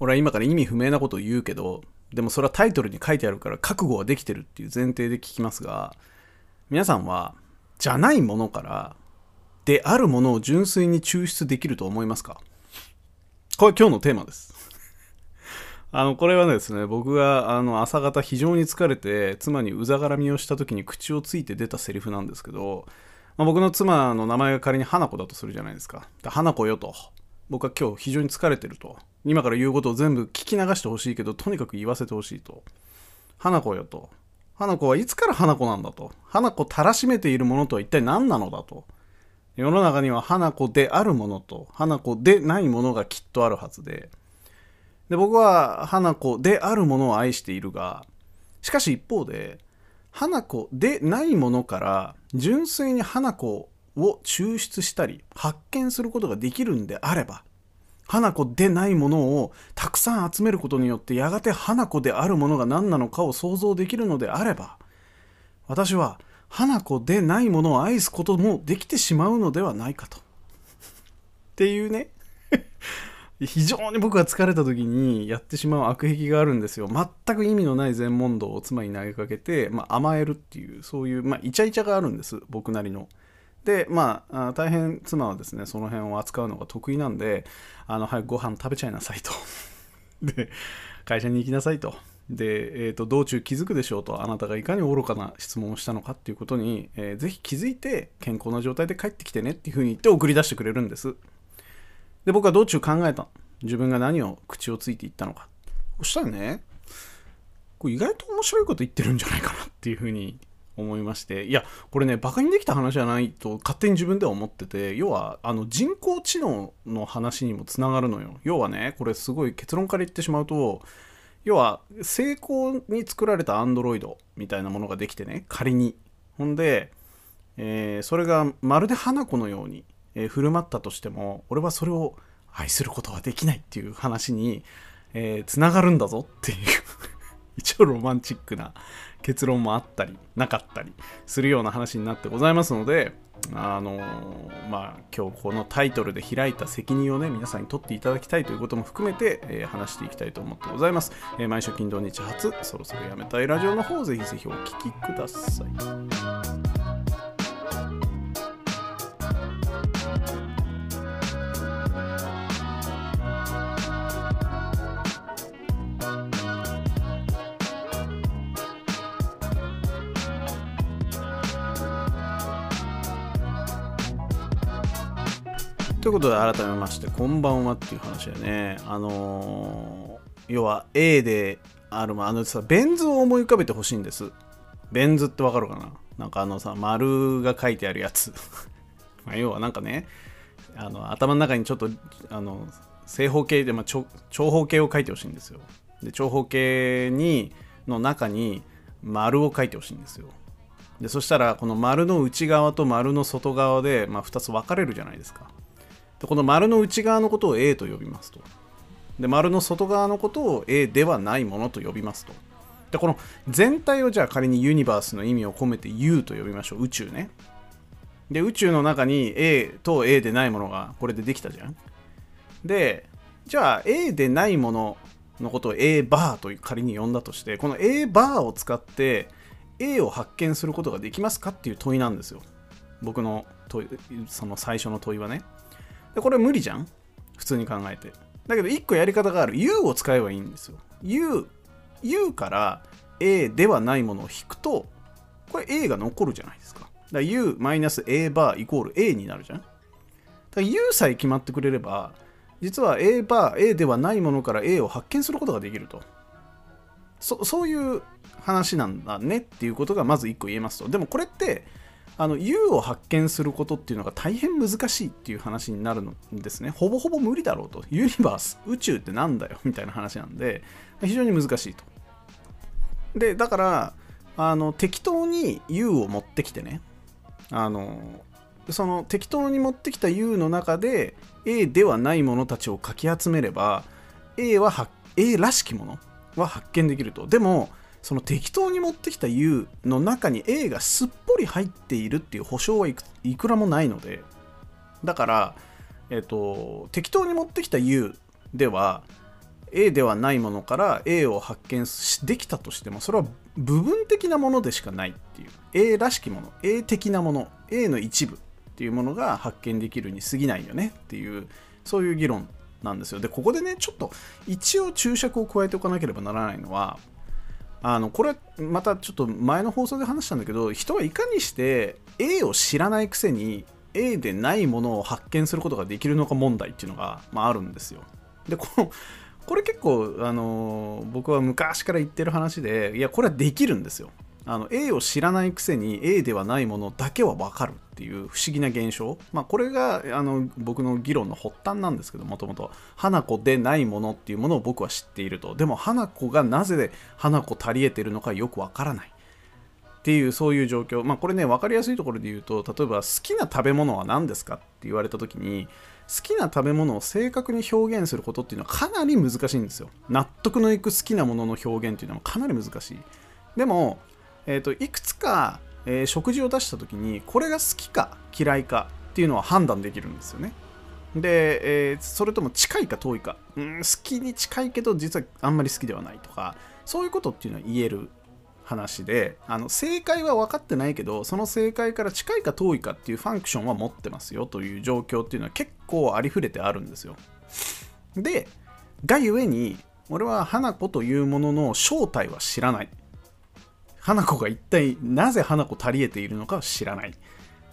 俺は今から意味不明なことを言うけどでもそれはタイトルに書いてあるから覚悟はできてるっていう前提で聞きますが皆さんはじゃないものからであるものを純粋に抽出できると思いますか？これ今日のテーマです。あのこれはですね僕があの朝方非常に疲れて妻にうざがらみをした時に口をついて出たセリフなんですけど、まあ、僕の妻の名前が仮に花子だとするじゃないですか。で花子よと。僕は今日非常に疲れてると。今から言うことを全部聞き流してほしいけどとにかく言わせてほしいと。花子よと。花子はいつから花子なんだと。花子たらしめているものとは一体何なのだと。世の中には花子であるものと花子でないものがきっとあるはずで。で僕は花子であるものを愛しているがしかし一方で花子でないものから純粋に花子を抽出したり発見することができるんであれば花子でないものをたくさん集めることによってやがて花子であるものが何なのかを想像できるのであれば私は花子でないものを愛すこともできてしまうのではないかと。っていうね 非常に僕が疲れた時にやってしまう悪癖があるんですよ。全く意味のない全問答を妻に投げかけて、まあ、甘えるっていう、そういう、まあ、イチャイチャがあるんです、僕なりの。で、まあ、大変妻はですね、その辺を扱うのが得意なんで、あの、早くご飯食べちゃいなさいと。で、会社に行きなさいと。で、えーと、道中気づくでしょうとあなたがいかに愚かな質問をしたのかっていうことに、えー、ぜひ気づいて健康な状態で帰ってきてねっていうふうに言って送り出してくれるんですで僕は道中考えた自分が何を口をついて言ったのかそしたらねこれ意外と面白いこと言ってるんじゃないかなっていうふうに思いまして。いやこれねバカにできた話じゃないと勝手に自分では思ってて要はあの人工知能の話にもつながるのよ。要はねこれすごい結論から言ってしまうと要は成功に作られたアンドロイドみたいなものができてね仮に。ほんで、えー、それがまるで花子のように、えー、振る舞ったとしても俺はそれを愛することはできないっていう話につな、えー、がるんだぞっていう。一応ロマンチックな結論もあったりなかったりするような話になってございますのであのまあ今日このタイトルで開いた責任をね皆さんに取っていただきたいということも含めて、えー、話していきたいと思ってございます、えー、毎週金土日初そろそろやめたいラジオの方ぜひぜひお聴きください。ということで改めましてこんばんはっていう話でね。あのー、要は A であるあのさベン図を思い浮かべてほしいんです。ベン図ってわかるかな？なんかあのさ丸が書いてあるやつ。ま要はなんかねあの頭の中にちょっとあの正方形で、まあ、長方形を書いてほしいんですよ。で長方形にの中に丸を書いてほしいんですよ。でそしたらこの丸の内側と丸の外側で、まあ、2つ分かれるじゃないですか。でこの丸の内側のことを A と呼びますと。で丸の外側のことを A ではないものと呼びますと。でこの全体をじゃあ仮にユニバースの意味を込めて U と呼びましょう。宇宙ね。で宇宙の中に A と A でないものがこれでできたじゃん。でじゃあ A でないもののことを A バーと仮に呼んだとしてこの A バーを使って A を発見することができますかっていう問いなんですよ。僕の問いその最初の問いはね。でこれ無理じゃん？普通に考えて。だけど1個やり方がある。U を使えばいいんですよ。U, U から A ではないものを引くとこれ A が残るじゃないですか。だから U-A バーイコール A になるじゃん。だから U さえ決まってくれれば実は A バー A ではないものから A を発見することができると。そそういう話なんだねっていうことがまず1個言えますと。でもこれってあの U を発見することっていうのが大変難しいっていう話になるんですね。ほぼほぼ無理だろうと。ユニバース、宇宙ってなんだよ？みたいな話なんで、非常に難しいと。で、だから、あの適当に U を持ってきてね、あのその適当に持ってきた U の中で A ではないものたちをかき集めれば A は A らしきものは発見できると。でも、その適当に持ってきた U の中に A がすっり入っているっていう保証はいくらもないのでだから、えっと、適当に持ってきた U では A ではないものから A を発見できたとしてもそれは部分的なものでしかないっていう A らしきもの A 的なもの A の一部っていうものが発見できるに過ぎないよねっていうそういう議論なんですよ。でここでねちょっと一応注釈を加えておかなければならないのはあのこれまたちょっと前の放送で話したんだけど人はいかにして A を知らないくせに A でないものを発見することができるのか問題っていうのが、まあ、あるんですよ。でこのこれ結構、あの僕は昔から言ってる話でいやこれはできるんですよ。あの A を知らないくせに A ではないものだけは分かるっていう不思議な現象、まあ、これがあの僕の議論の発端なんですけどもともと花子でないものっていうものを僕は知っていると。でも花子がなぜ花子足りえてるのかよく分からない。っていうそういう状況。まあこれね分かりやすいところで言うと例えば好きな食べ物は何ですかって言われた時に好きな食べ物を正確に表現することっていうのはかなり難しいんですよ。納得のいく好きなものの表現っていうのはかなり難しい。でも、えーと、いくつか、えー、食事を出した時にこれが好きか嫌いかっていうのは判断できるんですよね。で、えー、それとも近いか遠いか、うん、好きに近いけど実はあんまり好きではないとかそういうことっていうのは言える話であの正解は分かってないけどその正解から近いか遠いかっていうファンクションは持ってますよという状況っていうのは結構ありふれてあるんですよ。でがゆえに俺は花子というものの正体は知らない。花子が一体なぜ花子足りえているのかは知らない。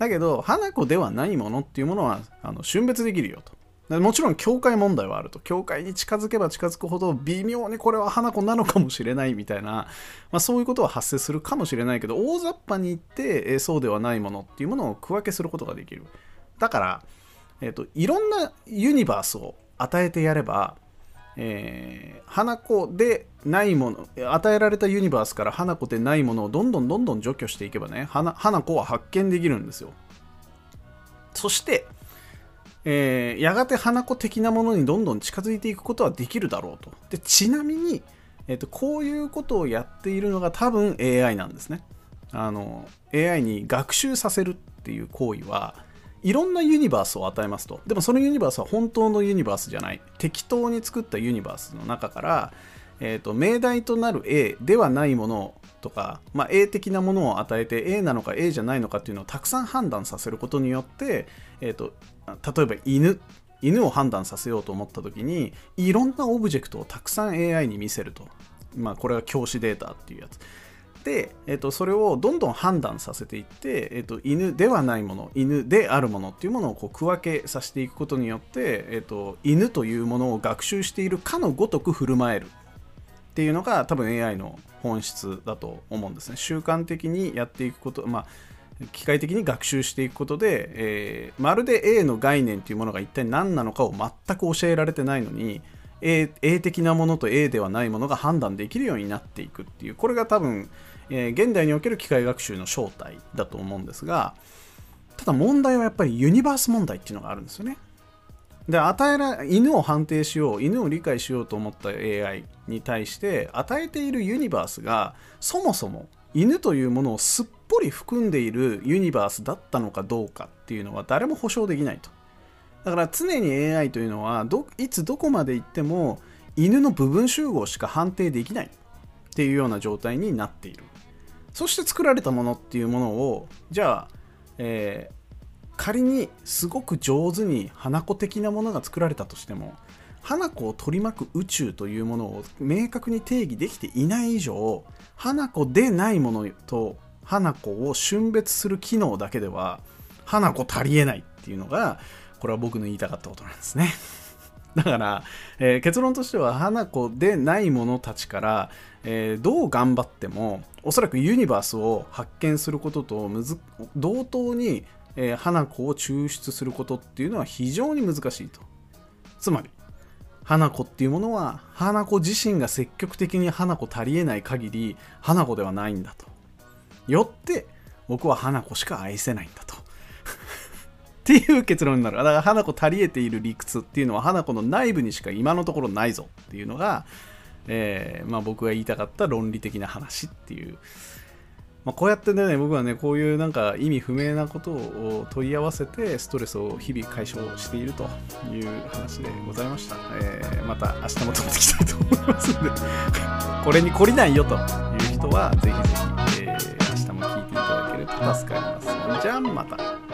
だけど花子ではないものっていうものはあの瞬別できるよと。もちろん境界問題はあると。境界に近づけば近づくほど微妙にこれは花子なのかもしれないみたいな、まあ、そういうことは発生するかもしれないけど大雑把に言って、えそうではないものっていうものを区分けすることができる。だから、えーと、いろんなユニバースを与えてやれば、えー、花子でないもの与えられたユニバースから花子でないものをどんどんどんどん除去していけばね花花子は発見できるんですよそしてえー、やがて花子的なものにどんどん近づいていくことはできるだろうと。でちなみに、えーと、こういうことをやっているのが多分 AI なんですね。あの AI に学習させるっていう行為はいろんなユニバースを与えますと。でもそのユニバースは本当のユニバースじゃない。適当に作ったユニバースの中から、えーと、命題となる A ではないものとか、まあ、A 的なものを与えて A なのか A じゃないのかっていうのをたくさん判断させることによって、えーと、例えば犬犬を判断させようと思った時にいろんなオブジェクトをたくさん AI に見せると、まあ、これは教師データっていうやつ、えーと、それをどんどん判断させていって、えーと、犬ではないもの犬であるものっていうものをこう区分けさせていくことによって、えーと犬というものを学習しているかのごとく振る舞えるっていうのが多分 AI の本質だと思うんですね。習慣的にやっていくこと、まあ、機械的に学習していくことで、えー、まるで A の概念というものが一体何なのかを全く教えられてないのに A, A 的なものと A ではないものが判断できるようになっていくっていうこれが多分、えー、現代における機械学習の正体だと思うんですがただ問題はやっぱりユニバース問題っていうのがあるんですよね。で与えら犬を判定しよう犬を理解しようと思った AI に対して与えているユニバースがそもそも犬というものをすっぽり含んでいるユニバースだったのかどうかっていうのは誰も保証できないとだから常に AI というのはどいつどこまで行っても犬の部分集合しか判定できないっていうような状態になっている。そして作られたものっていうものをじゃあ、え仮にすごく上手に花子的なものが作られたとしても花子を取り巻く宇宙というものを明確に定義できていない以上花子でないものと花子を瞬別する機能だけでは花子足りえないっていうのがこれは僕の言いたかったことなんですね だから、えー、結論としては花子でないものたちから、えー、どう頑張ってもおそらくユニバースを発見することと同等にえー、花子を抽出することっていうのは非常に難しいと。つまり、花子っていうものは、花子自身が積極的に花子足りえない限り、花子ではないんだと。よって、僕は花子しか愛せないんだ。っていう結論になる。だから、花子足りえている理屈っていうのは、花子の内部にしか今のところないぞっていうのが、えー、まあ、僕が言いたかった論理的な話っていう。まあ、こうやってね僕はねこういうなんか意味不明なことを問い合わせてストレスを日々解消しているという話でございました、えー、また明日も撮っていきたいと思いますので。これに懲りないよという人はぜひぜひ、えー、明日も聞いていただけると助かります。じゃあまた。